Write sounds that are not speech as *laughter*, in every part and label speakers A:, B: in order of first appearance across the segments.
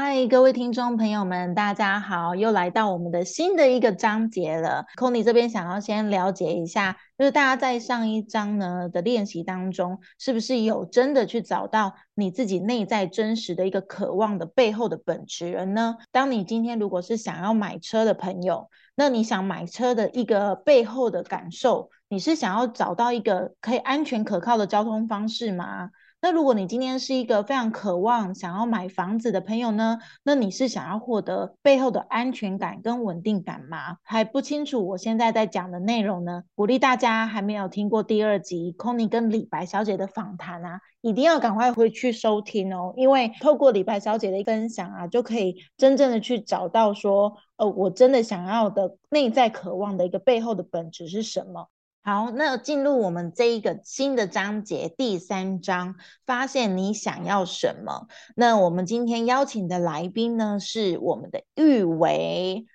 A: 嗨，各位听众朋友们，大家好，又来到我们的新的一个章节了。Conny 这边想要先了解一下，就是大家在上一章呢的练习当中，是不是有真的去找到你自己内在真实的一个渴望的背后的本质人呢？当你今天如果是想要买车的朋友，那你想买车的一个背后的感受，你是想要找到一个可以安全可靠的交通方式吗？那如果你今天是一个非常渴望想要买房子的朋友呢？那你是想要获得背后的安全感跟稳定感吗？还不清楚我现在在讲的内容呢？鼓励大家还没有听过第二集 Conny 跟李白小姐的访谈啊，一定要赶快回去收听哦，因为透过李白小姐的分享啊，就可以真正的去找到说，呃，我真的想要的内在渴望的一个背后的本质是什么。好，那进入我们这一个新的章节，第三章，发现你想要什么。那我们今天邀请的来宾呢，是我们的玉维。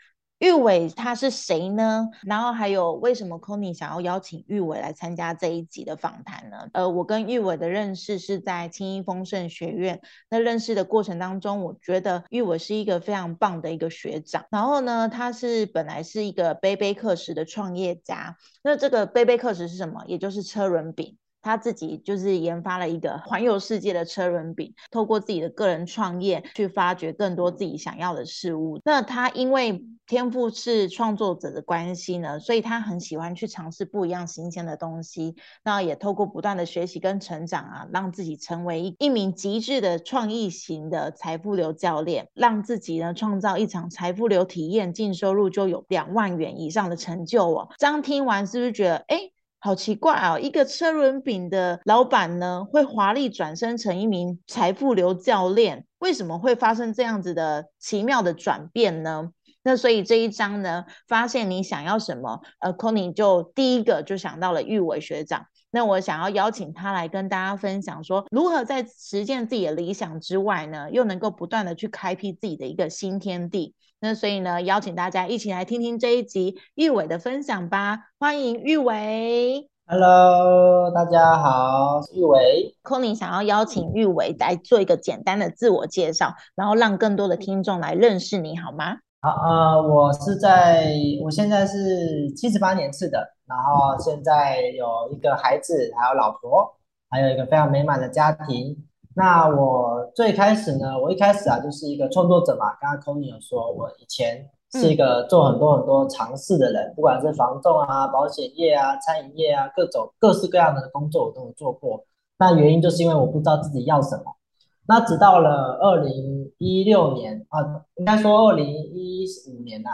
A: 玉伟他是谁呢？然后还有为什么 Conny 想要邀请玉伟来参加这一集的访谈呢？呃，我跟玉伟的认识是在青衣丰盛学院。那认识的过程当中，我觉得玉伟是一个非常棒的一个学长。然后呢，他是本来是一个杯杯课时的创业家。那这个杯杯课时是什么？也就是车轮饼。他自己就是研发了一个环游世界的车轮饼，透过自己的个人创业去发掘更多自己想要的事物。那他因为天赋是创作者的关系呢，所以他很喜欢去尝试不一样新鲜的东西。那也透过不断的学习跟成长啊，让自己成为一名极致的创意型的财富流教练，让自己呢创造一场财富流体验，净收入就有两万元以上的成就哦。这样听完是不是觉得哎？好奇怪哦，一个车轮饼的老板呢，会华丽转身成一名财富流教练，为什么会发生这样子的奇妙的转变呢？那所以这一章呢，发现你想要什么，呃，Conny 就第一个就想到了玉伟学长。那我想要邀请他来跟大家分享，说如何在实践自己的理想之外呢，又能够不断的去开辟自己的一个新天地。那所以呢，邀请大家一起来听听这一集玉伟的分享吧。欢迎玉伟
B: ，Hello，大家好，玉伟。
A: Conny 想要邀请玉伟来做一个简单的自我介绍，然后让更多的听众来认识你，好吗？
B: 好，呃，我是在，我现在是七十八年次的，然后现在有一个孩子，还有老婆，还有一个非常美满的家庭。那我最开始呢，我一开始啊就是一个创作者嘛。刚刚 Tony 有说，我以前是一个做很多很多尝试的人，不管是房仲啊、保险业啊、餐饮业啊，各种各式各样的工作我都有做过。那原因就是因为我不知道自己要什么。那直到了二零一六年啊，应该说二零一五年呐，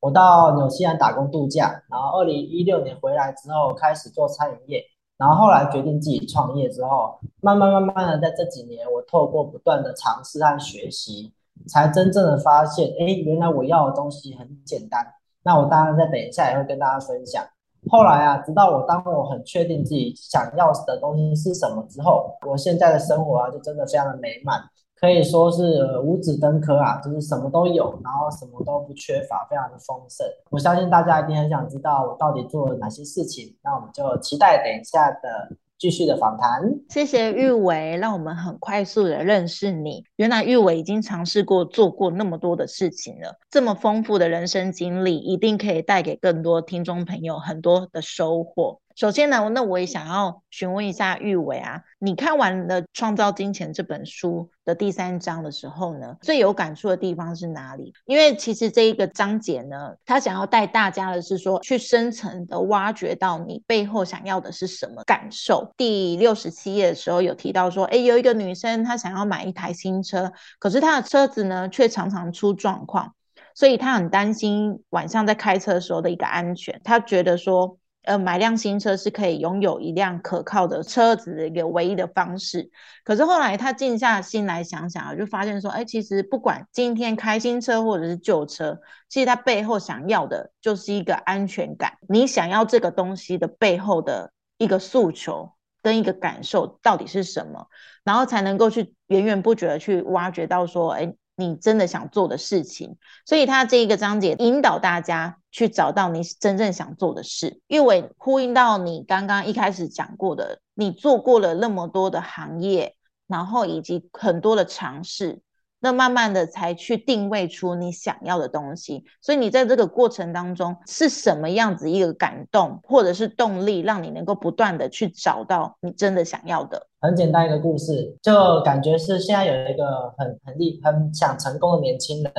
B: 我到纽西兰打工度假，然后二零一六年回来之后开始做餐饮业。然后后来决定自己创业之后，慢慢慢慢的，在这几年，我透过不断的尝试和学习，才真正的发现，哎，原来我要的东西很简单。那我当然在等一下也会跟大家分享。后来啊，直到我当我很确定自己想要的东西是什么之后，我现在的生活啊，就真的非常的美满。可以说是五子登科啊，就是什么都有，然后什么都不缺乏，非常的丰盛。我相信大家一定很想知道我到底做了哪些事情，那我们就期待等一下的继续的访谈。
A: 谢谢玉伟，让我们很快速的认识你。原来玉伟已经尝试过做过那么多的事情了，这么丰富的人生经历，一定可以带给更多听众朋友很多的收获。首先呢，那我也想要询问一下玉伟啊，你看完了《创造金钱》这本书的第三章的时候呢，最有感触的地方是哪里？因为其实这一个章节呢，他想要带大家的是说，去深层的挖掘到你背后想要的是什么感受。第六十七页的时候有提到说，哎，有一个女生她想要买一台新车，可是她的车子呢却常常出状况，所以她很担心晚上在开车的时候的一个安全。她觉得说。呃，买辆新车是可以拥有一辆可靠的车子的一个唯一的方式。可是后来他静下心来想想，就发现说，哎，其实不管今天开新车或者是旧车，其实他背后想要的就是一个安全感。你想要这个东西的背后的一个诉求，跟一个感受到底是什么，然后才能够去源源不绝的去挖掘到说，哎，你真的想做的事情。所以他这一个章节引导大家去找到你真正想做的事。因为呼应到你刚刚一开始讲过的，你做过了那么多的行业，然后以及很多的尝试。那慢慢的才去定位出你想要的东西，所以你在这个过程当中是什么样子一个感动或者是动力，让你能够不断的去找到你真的想要的？
B: 很简单一个故事，就感觉是现在有一个很很厉很想成功的年轻人，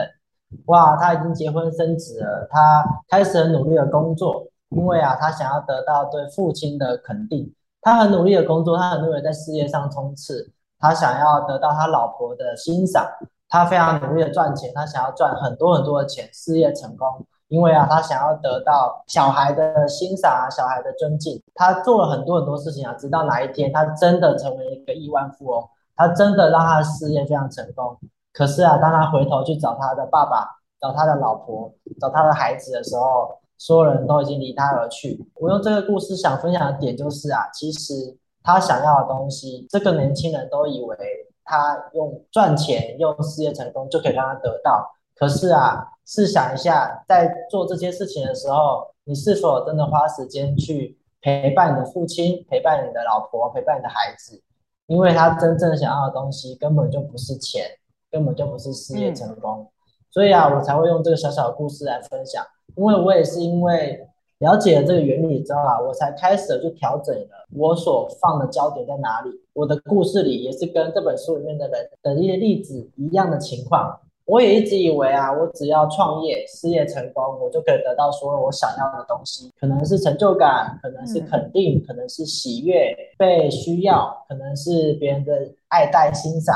B: 哇，他已经结婚生子了，他开始很努力的工作，因为啊，他想要得到对父亲的肯定，他很努力的工作，他很努力在事业上冲刺，他想要得到他老婆的欣赏。他非常努力的赚钱，他想要赚很多很多的钱，事业成功。因为啊，他想要得到小孩的欣赏啊，小孩的尊敬。他做了很多很多事情啊，直到哪一天他真的成为一个亿万富翁，他真的让他的事业非常成功。可是啊，当他回头去找他的爸爸、找他的老婆、找他的孩子的时候，所有人都已经离他而去。我用这个故事想分享的点就是啊，其实他想要的东西，这个年轻人都以为。他用赚钱、用事业成功就可以让他得到。可是啊，试想一下，在做这些事情的时候，你是否真的花时间去陪伴你的父亲、陪伴你的老婆、陪伴你的孩子？因为他真正想要的东西根本就不是钱，根本就不是事业成功。所以啊，我才会用这个小小的故事来分享。因为我也是因为。了解了这个原理之后啊，我才开始去调整了我所放的焦点在哪里。我的故事里也是跟这本书里面的人的一些例子一样的情况。我也一直以为啊，我只要创业、事业成功，我就可以得到所有我想要的东西，可能是成就感，可能是肯定，可能是喜悦、被需要，可能是别人的爱戴、欣赏。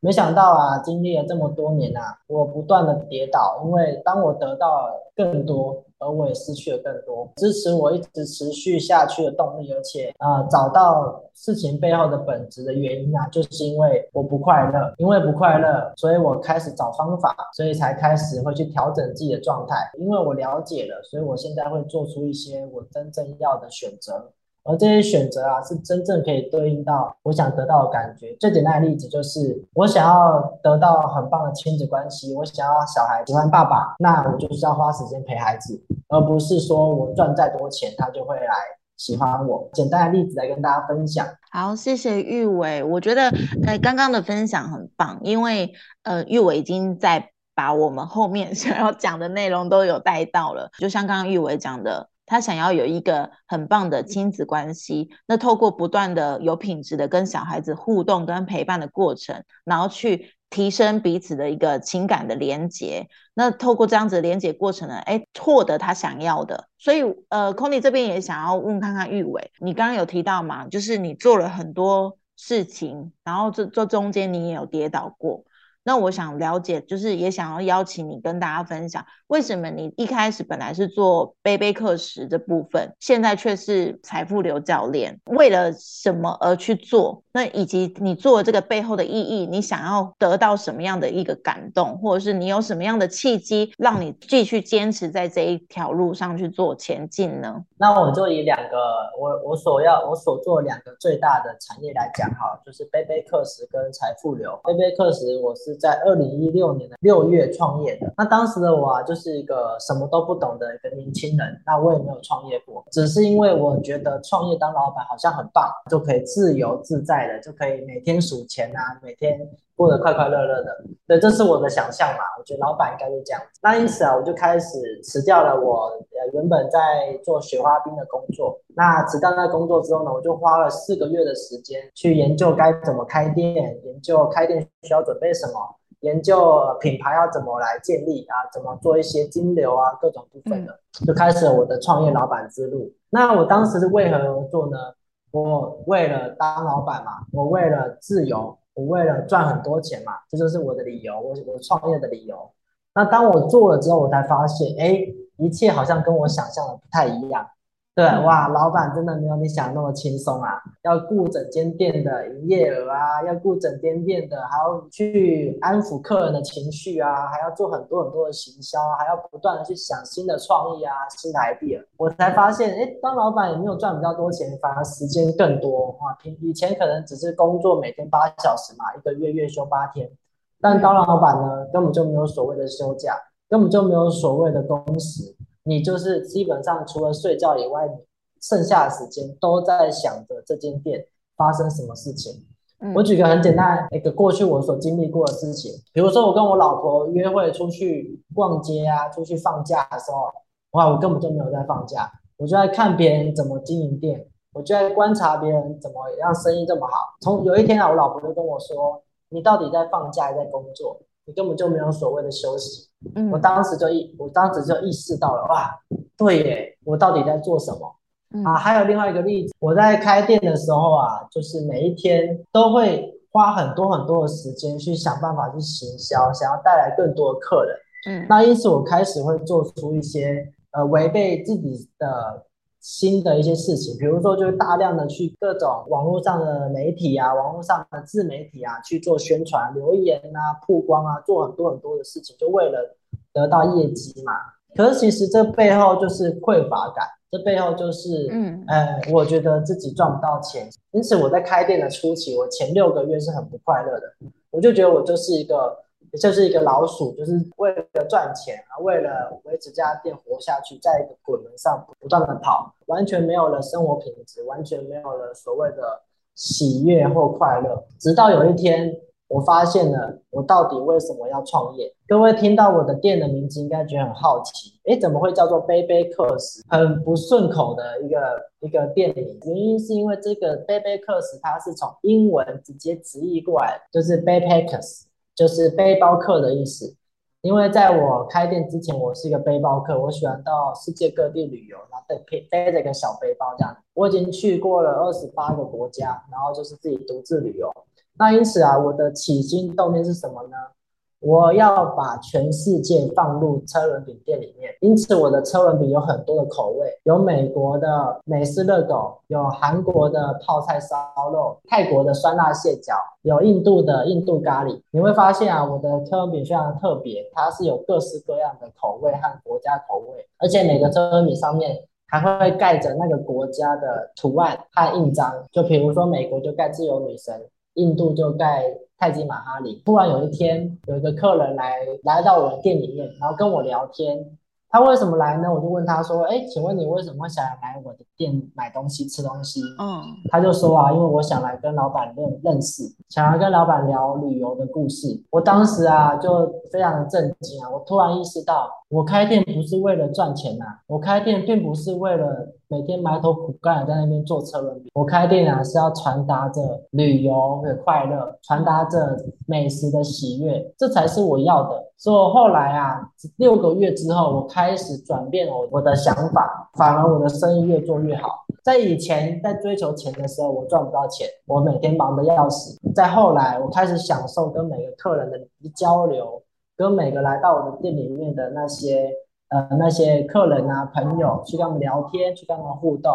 B: 没想到啊，经历了这么多年啊，我不断的跌倒，因为当我得到更多。而我也失去了更多。支持我一直持续下去的动力，而且啊，找到事情背后的本质的原因啊，就是因为我不快乐，因为不快乐，所以我开始找方法，所以才开始会去调整自己的状态，因为我了解了，所以我现在会做出一些我真正要的选择。而这些选择啊，是真正可以对应到我想得到的感觉。最简单的例子就是，我想要得到很棒的亲子关系，我想要小孩喜欢爸爸，那我就是要花时间陪孩子，而不是说我赚再多钱，他就会来喜欢我。简单的例子来跟大家分享。
A: 好，谢谢玉伟。我觉得呃，刚刚的分享很棒，因为呃，玉伟已经在把我们后面 *laughs* 想要讲的内容都有带到了。就像刚刚玉伟讲的。他想要有一个很棒的亲子关系，那透过不断的有品质的跟小孩子互动跟陪伴的过程，然后去提升彼此的一个情感的连接。那透过这样子连接过程呢，哎，获得他想要的。所以，呃 c o n y 这边也想要问看看玉伟，你刚刚有提到嘛，就是你做了很多事情，然后这这中间你也有跌倒过。那我想了解，就是也想要邀请你跟大家分享，为什么你一开始本来是做背背课时的部分，现在却是财富流教练，为了什么而去做？那以及你做这个背后的意义，你想要得到什么样的一个感动，或者是你有什么样的契机，让你继续坚持在这一条路上去做前进呢？
B: 那我就以两个我我所要我所做两个最大的产业来讲哈，就是背背课时跟财富流。背背课时我是在二零一六年的六月创业的，那当时的我啊，就是一个什么都不懂的一个年轻人，那我也没有创业过，只是因为我觉得创业当老板好像很棒，就可以自由自在的。就可以每天数钱啊，每天过得快快乐乐的。对，这是我的想象嘛。我觉得老板应该是这样。那因此啊，我就开始辞掉了我呃原本在做雪花冰的工作。那辞掉那工作之后呢，我就花了四个月的时间去研究该怎么开店，研究开店需要准备什么，研究品牌要怎么来建立啊，怎么做一些金流啊，各种部分的，就开始了我的创业老板之路。那我当时是为何而做呢？我为了当老板嘛，我为了自由，我为了赚很多钱嘛，这就是我的理由，我我创业的理由。那当我做了之后，我才发现，哎，一切好像跟我想象的不太一样。对，哇，老板真的没有你想的那么轻松啊！要顾整间店的营业额啊，要顾整间店的，还要去安抚客人的情绪啊，还要做很多很多的行销，还要不断的去想新的创意啊，新的 idea。我才发现，哎，当老板也没有赚比较多钱，反而时间更多啊！平以前可能只是工作每天八小时嘛，一个月月休八天，但当老板呢，根本就没有所谓的休假，根本就没有所谓的工时。你就是基本上除了睡觉以外，你剩下的时间都在想着这间店发生什么事情。我举个很简单一个过去我所经历过的事情，比如说我跟我老婆约会出去逛街啊，出去放假的时候，哇，我根本就没有在放假，我就在看别人怎么经营店，我就在观察别人怎么让生意这么好。从有一天啊，我老婆就跟我说：“你到底在放假还是在工作？你根本就没有所谓的休息。”嗯我当时就意，我当时就意识到了，哇，对耶，我到底在做什么？啊，还有另外一个例子，我在开店的时候啊，就是每一天都会花很多很多的时间去想办法去行销，想要带来更多的客人。嗯，那因此我开始会做出一些呃违背自己的。新的一些事情，比如说，就是大量的去各种网络上的媒体啊，网络上的自媒体啊去做宣传、留言啊、曝光啊，做很多很多的事情，就为了得到业绩嘛。可是其实这背后就是匮乏感，这背后就是，嗯，我觉得自己赚不到钱，因此我在开店的初期，我前六个月是很不快乐的，我就觉得我就是一个。就是一个老鼠，就是为了赚钱啊，为了维持这家店活下去，在一个滚轮上不断的跑，完全没有了生活品质，完全没有了所谓的喜悦或快乐。直到有一天，我发现了我到底为什么要创业。各位听到我的店的名字，应该觉得很好奇，诶，怎么会叫做杯杯克斯？很不顺口的一个一个店名。原因是因为这个杯杯克斯，它是从英文直接直译过来，就是 backpackers。就是背包客的意思，因为在我开店之前，我是一个背包客，我喜欢到世界各地旅游，然后背背着一个小背包这样。我已经去过了二十八个国家，然后就是自己独自旅游。那因此啊，我的起心动念是什么呢？我要把全世界放入车轮饼店里面，因此我的车轮饼有很多的口味，有美国的美式热狗，有韩国的泡菜烧肉，泰国的酸辣蟹脚，有印度的印度咖喱。你会发现啊，我的车轮饼非常特别，它是有各式各样的口味和国家口味，而且每个车轮饼上面还会盖着那个国家的图案和印章。就比如说美国就盖自由女神，印度就盖。泰姬玛哈里。突然有一天，有一个客人来来到我的店里面，然后跟我聊天。他为什么来呢？我就问他说：“哎，请问你为什么会想要来我的店买东西、吃东西？”嗯，他就说啊，因为我想来跟老板认认识，想要跟老板聊旅游的故事。我当时啊，就非常的震惊啊！我突然意识到，我开店不是为了赚钱呐，我开店并不是为了每天埋头苦干在那边做车轮饼。我开店啊，是要传达着旅游的快乐，传达着美食的喜悦，这才是我要的。所以我后来啊，六个月之后，我开始转变我我的想法，反而我的生意越做越好。在以前在追求钱的时候，我赚不到钱，我每天忙得要死。在后来，我开始享受跟每个客人的交流，跟每个来到我的店里面的那些呃那些客人啊朋友，去跟他们聊天，去跟他们互动。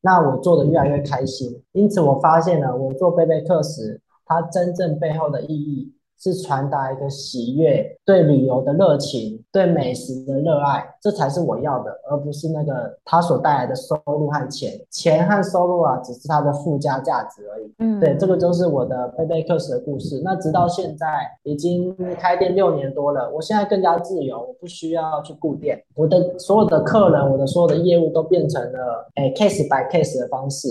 B: 那我做的越来越开心。因此，我发现了我做贝贝课时，它真正背后的意义。是传达一个喜悦，对旅游的热情，对美食的热爱，这才是我要的，而不是那个它所带来的收入和钱。钱和收入啊，只是它的附加价值而已。嗯，对，这个就是我的贝贝克斯的故事。那直到现在已经开店六年多了，我现在更加自由，我不需要去顾店，我的所有的客人，我的所有的业务都变成了诶 case by case 的方式。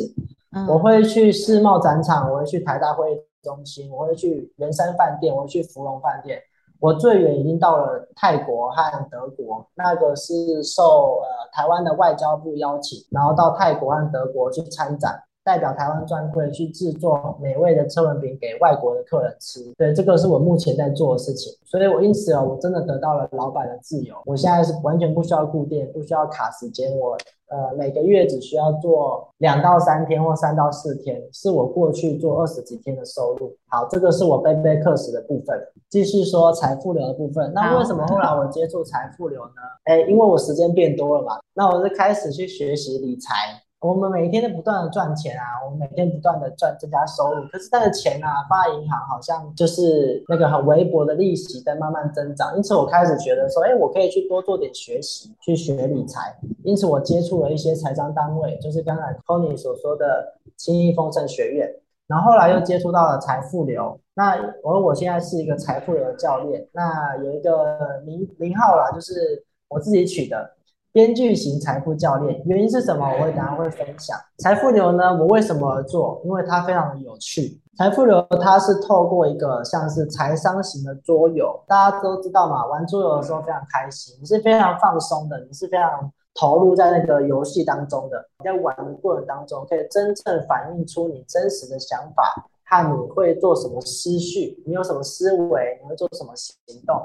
B: 我会去世贸展场，我会去台大会。中心，我会去圆山饭店，我会去芙蓉饭店。我最远已经到了泰国和德国，那个是受呃台湾的外交部邀请，然后到泰国和德国去参展。代表台湾专柜去制作美味的车轮饼给外国的客人吃，对，这个是我目前在做的事情，所以我因此啊，我真的得到了老板的自由，我现在是完全不需要固定，不需要卡时间，我呃每个月只需要做两到三天或三到四天，是我过去做二十几天的收入。好，这个是我背背课时的部分，继续说财富流的部分。那为什么后来我接触财富流呢？哎，因为我时间变多了嘛。那我是开始去学习理财。我们每天都不断的赚钱啊，我们每天不断的赚增加收入，可是那个钱啊放在银行好像就是那个很微薄的利息在慢慢增长，因此我开始觉得说，哎，我可以去多做点学习，去学理财。因此我接触了一些财商单位，就是刚才 Tony 所说的轻易丰盛学院，然后后来又接触到了财富流。那我我现在是一个财富流的教练，那有一个名名号啦，就是我自己取的。编剧型财富教练，原因是什么？我会等下会分享。财富流呢？我为什么而做？因为它非常的有趣。财富流它是透过一个像是财商型的桌游，大家都知道嘛，玩桌游的时候非常开心，你是非常放松的，你是非常投入在那个游戏当中的。你在玩的过程当中，可以真正反映出你真实的想法和你会做什么思绪，你有什么思维，你会做什么行动。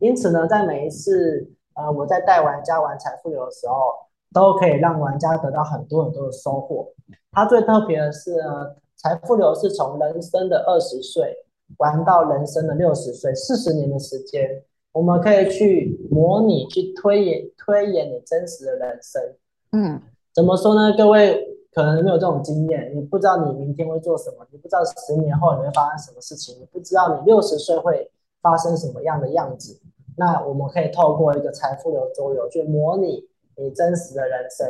B: 因此呢，在每一次。呃，我在带玩家玩财富流的时候，都可以让玩家得到很多很多的收获。它最特别的是呢，财富流是从人生的二十岁玩到人生的六十岁，四十年的时间，我们可以去模拟、去推演、推演你真实的人生。嗯，怎么说呢？各位可能没有这种经验，你不知道你明天会做什么，你不知道十年后你会发生什么事情，你不知道你六十岁会发生什么样的样子。那我们可以透过一个财富流周游去模拟你真实的人生，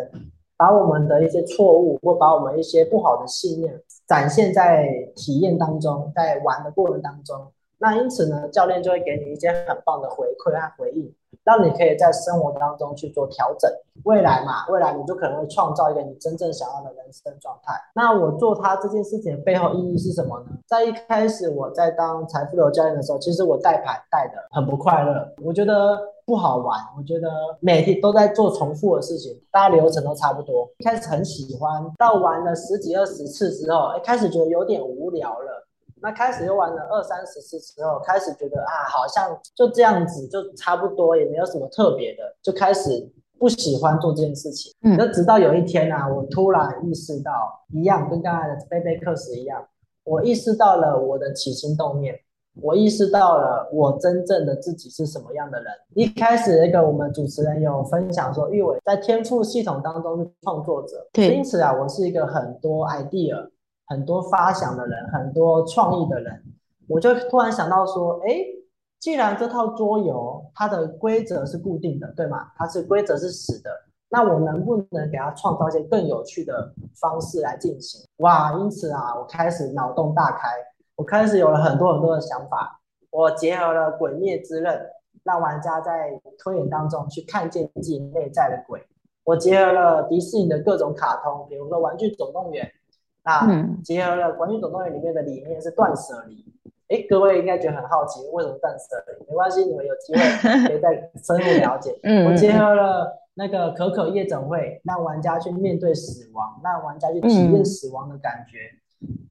B: 把我们的一些错误或把我们一些不好的信念展现在体验当中，在玩的过程当中。那因此呢，教练就会给你一些很棒的回馈和回应。让你可以在生活当中去做调整，未来嘛，未来你就可能会创造一个你真正想要的人生状态。那我做它这件事情的背后意义是什么呢？在一开始我在当财富流教练的时候，其实我带牌带的很不快乐，我觉得不好玩，我觉得每天都在做重复的事情，大家流程都差不多。一开始很喜欢，到玩了十几二十次之后，一开始觉得有点无聊了。那开始又玩了二三十次之后，开始觉得啊，好像就这样子，就差不多，也没有什么特别的，就开始不喜欢做这件事情。嗯，那直到有一天啊，我突然意识到，一样跟刚才的贝贝克斯一样，我意识到了我的起心动念，我意识到了我真正的自己是什么样的人。一开始那个我们主持人有分享说，玉伟在天赋系统当中是创作者，对，因此啊，我是一个很多 idea。很多发想的人，很多创意的人，我就突然想到说，哎，既然这套桌游它的规则是固定的，对吗？它是规则是死的，那我能不能给它创造一些更有趣的方式来进行？哇！因此啊，我开始脑洞大开，我开始有了很多很多的想法。我结合了鬼灭之刃，让玩家在推演当中去看见自己内在的鬼。我结合了迪士尼的各种卡通，比如说《玩具总动员》。那结合了《玩具总动员》里面的理念是断舍离，哎，各位应该觉得很好奇，为什么断舍离？没关系，你们有机会可以再深入了解。*laughs* 嗯，我结合了那个可可夜总会，让玩家去面对死亡，让玩家去体验死亡的感觉。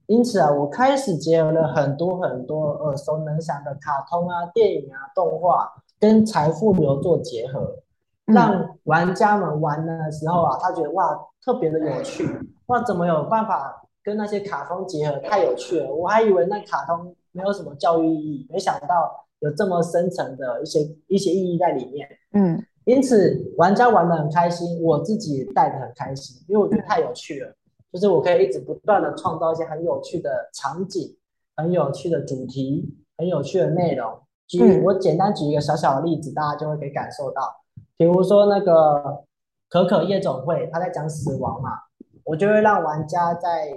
B: 因此啊，我开始结合了很多很多耳熟能详的卡通啊、电影啊、动画，跟财富流做结合，让玩家们玩的时候啊，他觉得哇，特别的有趣，哇，怎么有办法？跟那些卡通结合太有趣了，我还以为那卡通没有什么教育意义，没想到有这么深层的一些一些意义在里面。嗯，因此玩家玩的很开心，我自己也带的很开心，因为我觉得太有趣了，就是我可以一直不断的创造一些很有趣的场景、很有趣的主题、很有趣的内容。举我简单举一个小小的例子，大家就会可以感受到，比如说那个可可夜总会，他在讲死亡嘛，我就会让玩家在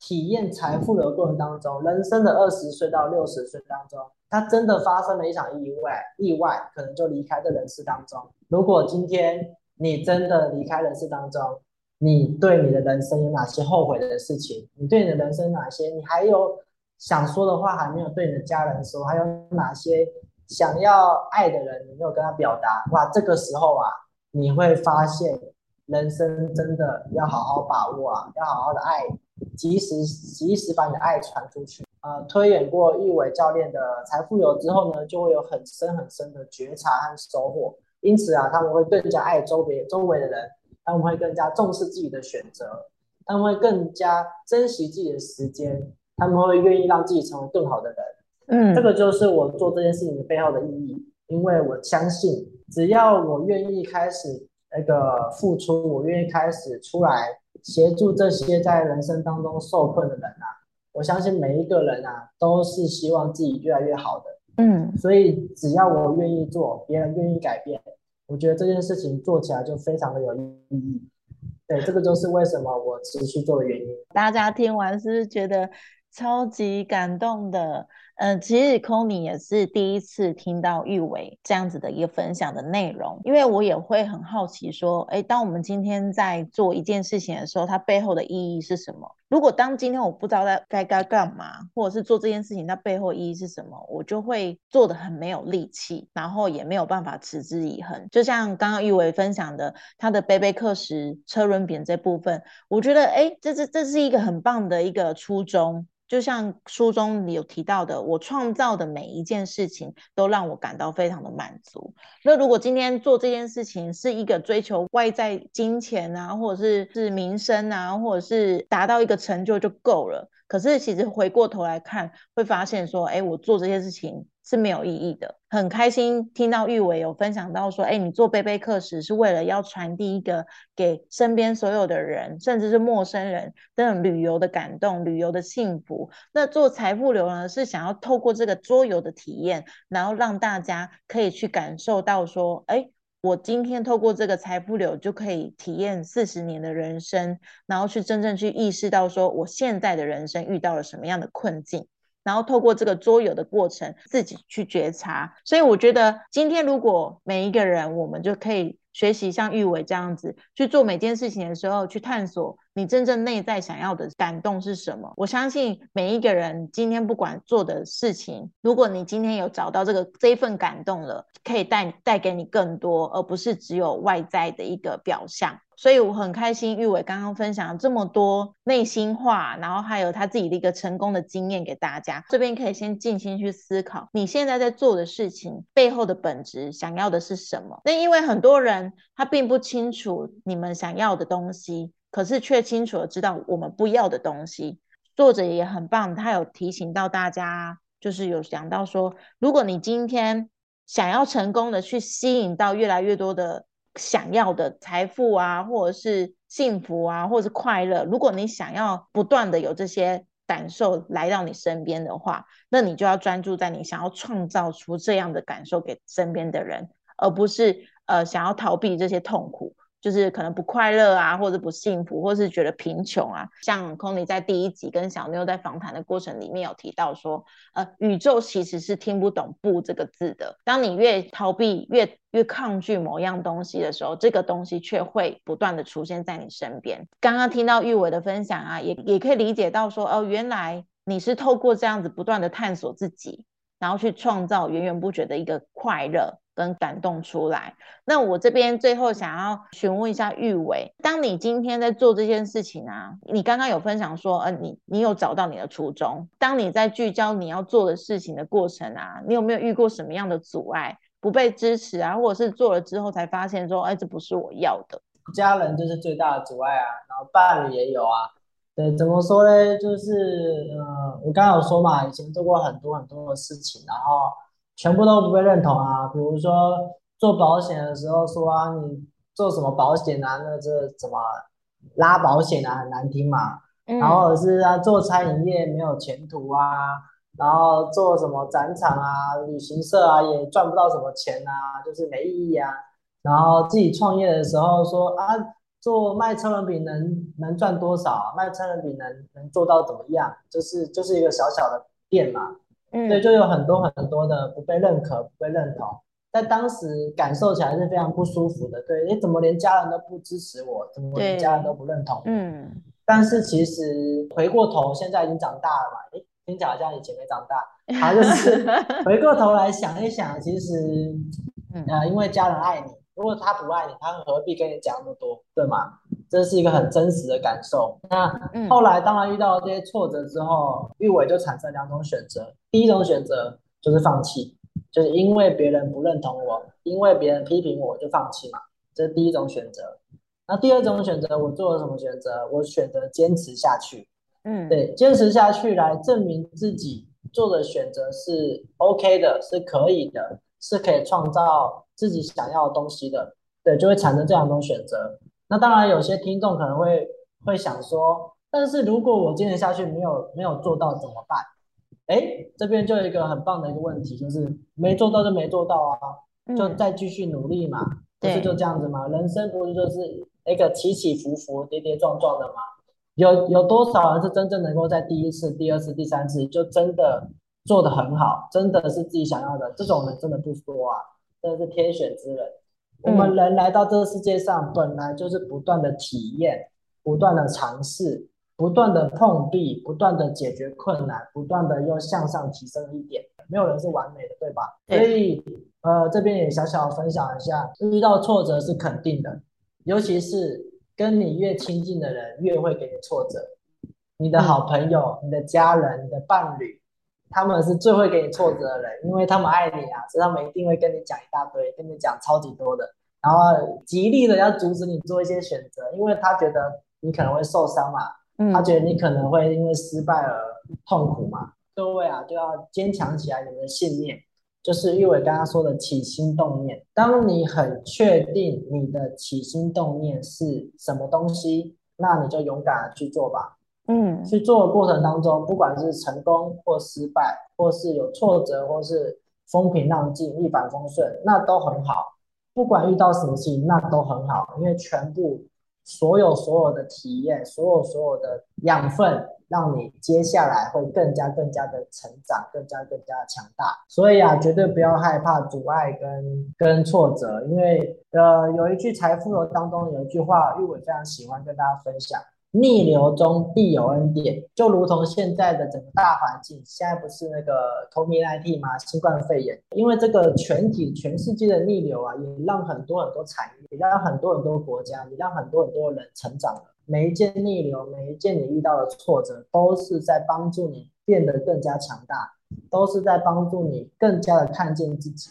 B: 体验财富的过程当中，人生的二十岁到六十岁当中，他真的发生了一场意外，意外可能就离开这人世当中。如果今天你真的离开人世当中，你对你的人生有哪些后悔的事情？你对你的人生哪些？你还有想说的话还没有对你的家人说？还有哪些想要爱的人你没有跟他表达？哇，这个时候啊，你会发现人生真的要好好把握啊，要好好的爱。及时及时把你的爱传出去。呃，推演过一伟教练的财富流之后呢，就会有很深很深的觉察和收获。因此啊，他们会更加爱周围周围的人，他们会更加重视自己的选择，他们会更加珍惜自己的时间，他们会愿意让自己成为更好的人。嗯，这个就是我做这件事情的背后的意义。因为我相信，只要我愿意开始那个付出，我愿意开始出来协助这些在人生当中受困的人啊。我相信每一个人啊，都是希望自己越来越好的。
A: 嗯，
B: 所以只要我愿意做，别人愿意改变，我觉得这件事情做起来就非常的有意义。对，这个就是为什么我持续做的原因。
A: 大家听完是不是觉得超级感动的？嗯，其实 c o n y 也是第一次听到玉伟这样子的一个分享的内容，因为我也会很好奇说，哎，当我们今天在做一件事情的时候，它背后的意义是什么？如果当今天我不知道该该该干嘛，或者是做这件事情它背后意义是什么，我就会做的很没有力气，然后也没有办法持之以恒。就像刚刚玉伟分享的，他的背背课时车轮饼这部分，我觉得，哎，这这这是一个很棒的一个初衷。就像书中你有提到的，我创造的每一件事情都让我感到非常的满足。那如果今天做这件事情是一个追求外在金钱啊，或者是是名声啊，或者是达到一个成就就够了。可是其实回过头来看，会发现说，哎，我做这些事情。是没有意义的。很开心听到玉伟有分享到说，哎，你做背背课时是为了要传递一个给身边所有的人，甚至是陌生人这种旅游的感动、旅游的幸福。那做财富流呢，是想要透过这个桌游的体验，然后让大家可以去感受到说，哎，我今天透过这个财富流就可以体验四十年的人生，然后去真正去意识到说，我现在的人生遇到了什么样的困境。然后透过这个桌游的过程，自己去觉察。所以我觉得，今天如果每一个人，我们就可以学习像玉伟这样子去做每件事情的时候，去探索你真正内在想要的感动是什么。我相信每一个人今天不管做的事情，如果你今天有找到这个这一份感动了，可以带带给你更多，而不是只有外在的一个表象。所以我很开心，玉伟刚刚分享了这么多内心话，然后还有他自己的一个成功的经验给大家。这边可以先静心去思考，你现在在做的事情背后的本质，想要的是什么？那因为很多人他并不清楚你们想要的东西，可是却清楚的知道我们不要的东西。作者也很棒，他有提醒到大家，就是有讲到说，如果你今天想要成功的去吸引到越来越多的。想要的财富啊，或者是幸福啊，或者是快乐，如果你想要不断的有这些感受来到你身边的话，那你就要专注在你想要创造出这样的感受给身边的人，而不是呃想要逃避这些痛苦。就是可能不快乐啊，或者不幸福，或是觉得贫穷啊。像空尼在第一集跟小妞在访谈的过程里面有提到说，呃，宇宙其实是听不懂“不”这个字的。当你越逃避、越越抗拒某样东西的时候，这个东西却会不断的出现在你身边。刚刚听到玉伟的分享啊，也也可以理解到说，哦，原来你是透过这样子不断的探索自己，然后去创造源源不绝的一个快乐。跟感动出来。那我这边最后想要询问一下玉伟，当你今天在做这件事情啊，你刚刚有分享说，呃，你你有找到你的初衷。当你在聚焦你要做的事情的过程啊，你有没有遇过什么样的阻碍？不被支持啊，或者是做了之后才发现说，哎，这不是我要的。
B: 家人就是最大的阻碍啊，然后伴侣也有啊。对，怎么说呢？就是，呃，我刚刚有说嘛，以前做过很多很多的事情，然后。全部都不被认同啊！比如说做保险的时候说啊，你做什么保险啊？那这怎么拉保险啊？很难听嘛。然后是啊，做餐饮业没有前途啊。然后做什么展场啊、旅行社啊，也赚不到什么钱啊，就是没意义啊。然后自己创业的时候说啊，做卖车轮饼能能赚多少？卖车轮饼能能做到怎么样？就是就是一个小小的店嘛。嗯，对，就有很多很多的不被认可、不被认同，在当时感受起来是非常不舒服的。对，你怎么连家人都不支持我？怎么连家人都不认同？嗯，但是其实回过头，现在已经长大了嘛，诶，听起来好像以前没长大。*laughs* 好，就是回过头来想一想，其实，呃，因为家人爱你。如果他不爱你，他何必跟你讲那么多，对吗？这是一个很真实的感受。那后来当然遇到这些挫折之后，玉伟就产生两种选择。第一种选择就是放弃，就是因为别人不认同我，因为别人批评我就放弃嘛，这是第一种选择。那第二种选择，我做了什么选择？我选择坚持下去。嗯，对，坚持下去来证明自己做的选择是 OK 的，是可以的，是可以创造。自己想要的东西的，对，就会产生这两种选择。那当然，有些听众可能会会想说，但是如果我坚持下去没有没有做到怎么办？哎，这边就有一个很棒的一个问题，就是没做到就没做到啊，就再继续努力嘛，不是就这样子吗？人生不是就是一个起起伏伏、跌跌撞撞的吗？有有多少人是真正能够在第一次、第二次、第三次就真的做得很好，真的是自己想要的？这种人真的不多啊，真的是天选之人。我们人来到这个世界上，本来就是不断的体验、不断的尝试、不断的碰壁、不断的解决困难、不断的又向上提升一点。没有人是完美的，对吧？所以，呃，这边也小小分享一下，遇到挫折是肯定的，尤其是跟你越亲近的人，越会给你挫折。你的好朋友、你的家人、你的伴侣。他们是最会给你挫折的人，因为他们爱你啊，所以他们一定会跟你讲一大堆，跟你讲超级多的，然后极力的要阻止你做一些选择，因为他觉得你可能会受伤嘛，他觉得你可能会因为失败而痛苦嘛。各位啊，就要坚强起来，你们的信念，就是玉伟刚刚说的起心动念。当你很确定你的起心动念是什么东西，那你就勇敢的去做吧。嗯，去做的过程当中，不管是成功或失败，或是有挫折，或是风平浪静、一帆风顺，那都很好。不管遇到什么事情，那都很好，因为全部所有所有的体验，所有所有的养分，让你接下来会更加更加的成长，更加更加的强大。所以啊，绝对不要害怕阻碍跟跟挫折，因为呃，有一句财富流当中有一句话，玉伟非常喜欢跟大家分享。逆流中必有恩典，就如同现在的整个大环境，现在不是那个 COVID-19 吗？新冠肺炎，因为这个全体全世界的逆流啊，也让很多很多产业，也让很多很多国家，也让很多很多人成长了。每一件逆流，每一件你遇到的挫折，都是在帮助你变得更加强大，都是在帮助你更加的看见自己，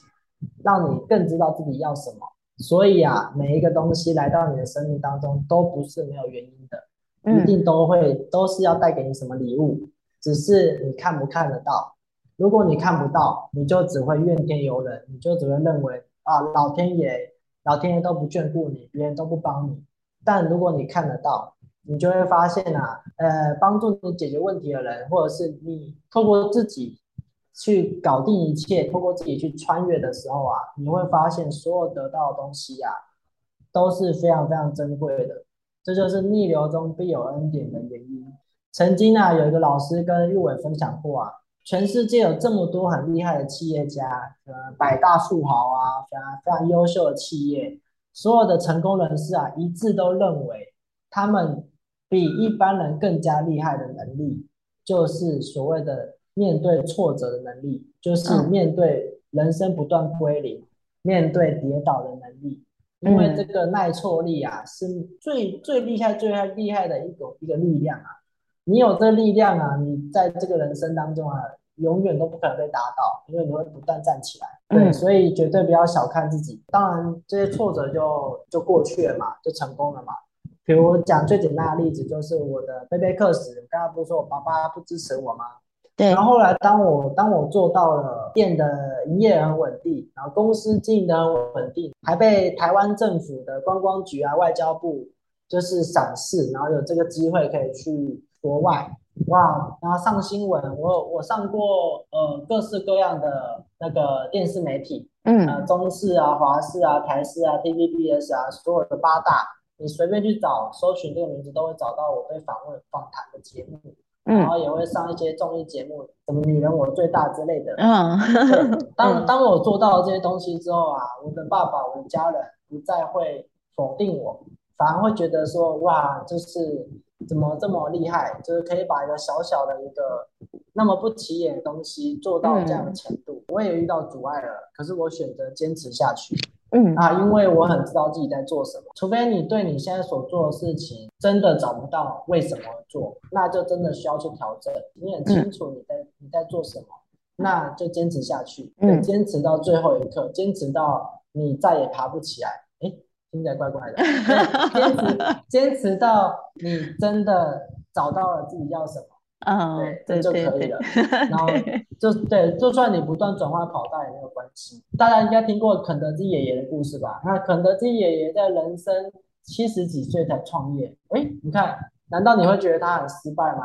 B: 让你更知道自己要什么。所以啊，每一个东西来到你的生命当中，都不是没有原因的。一定都会都是要带给你什么礼物，只是你看不看得到。如果你看不到，你就只会怨天尤人，你就只会认为啊，老天爷，老天爷都不眷顾你，别人都不帮你。但如果你看得到，你就会发现啊，呃，帮助你解决问题的人，或者是你透过自己去搞定一切，透过自己去穿越的时候啊，你会发现所有得到的东西啊，都是非常非常珍贵的。这就是逆流中必有恩典的原因。曾经啊，有一个老师跟玉伟分享过啊，全世界有这么多很厉害的企业家，呃，百大富豪啊，非常非常优秀的企业，所有的成功人士啊，一致都认为，他们比一般人更加厉害的能力，就是所谓的面对挫折的能力，就是面对人生不断归零、面对跌倒的能力。因为这个耐挫力啊，是最最厉害、最厉害的一种一个力量啊！你有这力量啊，你在这个人生当中啊，永远都不可能被打倒，因为你会不断站起来。对，所以绝对不要小看自己。当然，这些挫折就就过去了嘛，就成功了嘛。比如讲最简单的例子，就是我的贝贝克时，刚刚不是说我爸爸不支持我吗？然后后来，当我当我做到了店的营业很稳定，然后公司经营的很稳定，还被台湾政府的观光局啊、外交部就是赏识，然后有这个机会可以去国外，哇，然后上新闻，我我上过呃各式各样的那个电视媒体，嗯，呃中视啊、华视啊、台视啊、TVBS 啊，所有的八大，你随便去找，搜寻这个名字都会找到我被访问访谈的节目。然后也会上一些综艺节目，什么女人我最大之类的。嗯，当当我做到这些东西之后啊，我的爸爸、我的家人不再会否定我，反而会觉得说，哇，就是怎么这么厉害，就是可以把一个小小的一个那么不起眼的东西做到这样的程度。我也遇到阻碍了，可是我选择坚持下去。嗯啊，因为我很知道自己在做什么。除非你对你现在所做的事情真的找不到为什么做，那就真的需要去调整。你很清楚你在你在做什么，那就坚持下去，坚持到最后一刻，坚持到你再也爬不起来。哎，听起来怪怪的。*laughs* 坚持坚持到你真的找到了自己要什么，
A: 嗯，
B: 对，这就可以了。然后就对，就算你不断转换跑道也没有关系。大家应该听过肯德基爷爷的故事吧？那肯德基爷爷在人生七十几岁才创业，哎，你看，难道你会觉得他很失败吗？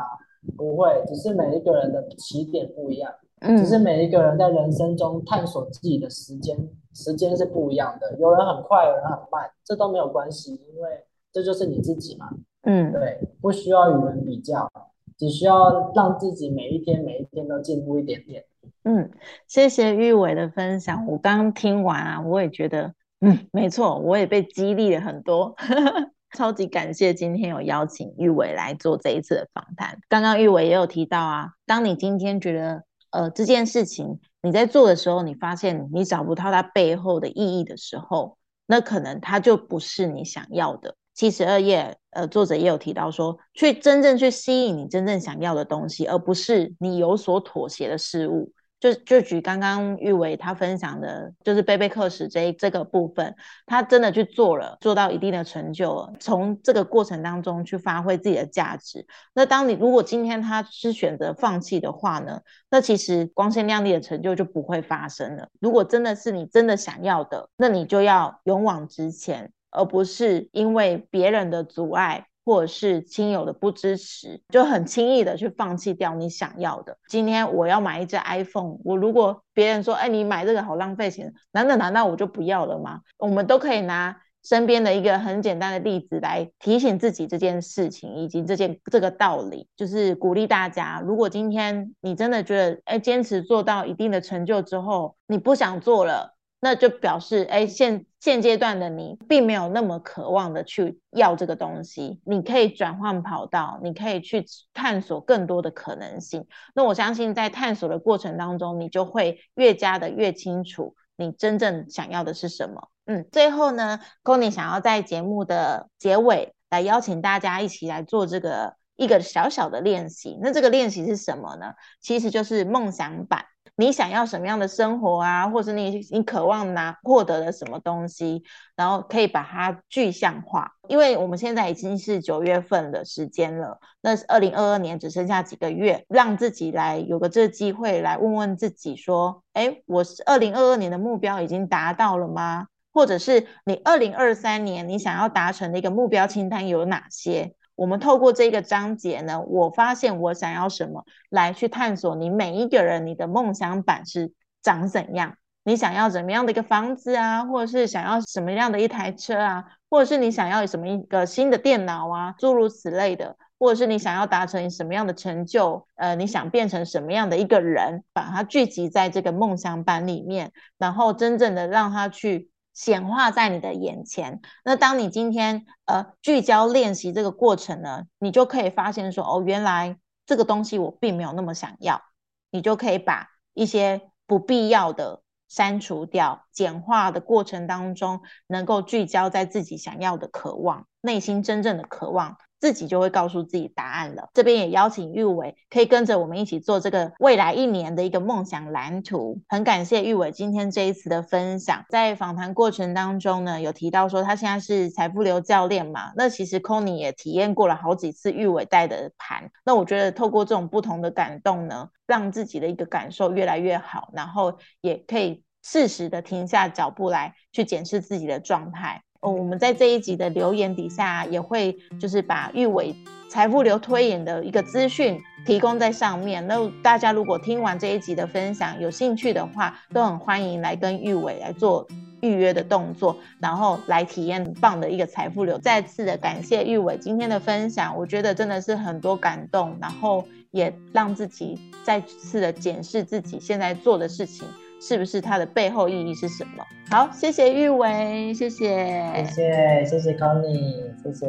B: 不会，只是每一个人的起点不一样，只是每一个人在人生中探索自己的时间时间是不一样的。有人很快，有人很慢，这都没有关系，因为这就是你自己嘛。嗯，对，不需要与人比较。只需要让自己每一天每一天都进步一点点。
A: 嗯，谢谢玉伟的分享。我刚听完啊，我也觉得，嗯，没错，我也被激励了很多。*laughs* 超级感谢今天有邀请玉伟来做这一次的访谈。刚刚玉伟也有提到啊，当你今天觉得呃这件事情你在做的时候，你发现你找不到它背后的意义的时候，那可能它就不是你想要的。七十二页，呃，作者也有提到说，去真正去吸引你真正想要的东西，而不是你有所妥协的事物。就就举刚刚玉伟他分享的，就是贝贝克史这这个部分，他真的去做了，做到一定的成就了，从这个过程当中去发挥自己的价值。那当你如果今天他是选择放弃的话呢？那其实光鲜亮丽的成就就不会发生了。如果真的是你真的想要的，那你就要勇往直前。而不是因为别人的阻碍或者是亲友的不支持，就很轻易的去放弃掉你想要的。今天我要买一只 iPhone，我如果别人说，哎，你买这个好浪费钱，难道难道我就不要了吗？我们都可以拿身边的一个很简单的例子来提醒自己这件事情，以及这件这个道理，就是鼓励大家，如果今天你真的觉得，哎，坚持做到一定的成就之后，你不想做了。那就表示，哎，现现阶段的你并没有那么渴望的去要这个东西，你可以转换跑道，你可以去探索更多的可能性。那我相信，在探索的过程当中，你就会越加的越清楚你真正想要的是什么。嗯，最后呢 c o n y 想要在节目的结尾来邀请大家一起来做这个一个小小的练习。那这个练习是什么呢？其实就是梦想版。你想要什么样的生活啊，或者你你渴望拿获得的什么东西，然后可以把它具象化。因为我们现在已经是九月份的时间了，那是二零二二年只剩下几个月，让自己来有个这个机会来问问自己说：，哎，我是二零二二年的目标已经达到了吗？或者是你二零二三年你想要达成的一个目标清单有哪些？我们透过这个章节呢，我发现我想要什么，来去探索你每一个人你的梦想版是长怎样？你想要怎么样的一个房子啊，或者是想要什么样的一台车啊，或者是你想要什么一个新的电脑啊，诸如此类的，或者是你想要达成什么样的成就？呃，你想变成什么样的一个人？把它聚集在这个梦想版里面，然后真正的让它去。显化在你的眼前。那当你今天呃聚焦练习这个过程呢，你就可以发现说，哦，原来这个东西我并没有那么想要。你就可以把一些不必要的删除掉，简化的过程当中，能够聚焦在自己想要的渴望，内心真正的渴望。自己就会告诉自己答案了。这边也邀请玉伟可以跟着我们一起做这个未来一年的一个梦想蓝图。很感谢玉伟今天这一次的分享。在访谈过程当中呢，有提到说他现在是财富流教练嘛。那其实 c o n y 也体验过了好几次玉伟带的盘。那我觉得透过这种不同的感动呢，让自己的一个感受越来越好，然后也可以适时的停下脚步来去检视自己的状态。我们在这一集的留言底下也会，就是把玉伟财富流推演的一个资讯提供在上面。那大家如果听完这一集的分享，有兴趣的话，都很欢迎来跟玉伟来做预约的动作，然后来体验棒的一个财富流。再次的感谢玉伟今天的分享，我觉得真的是很多感动，然后也让自己再次的检视自己现在做的事情。是不是它的背后意义是什么？好，谢谢玉伟，谢谢，
B: 谢谢，谢谢 Conny，谢谢，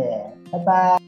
B: 拜拜。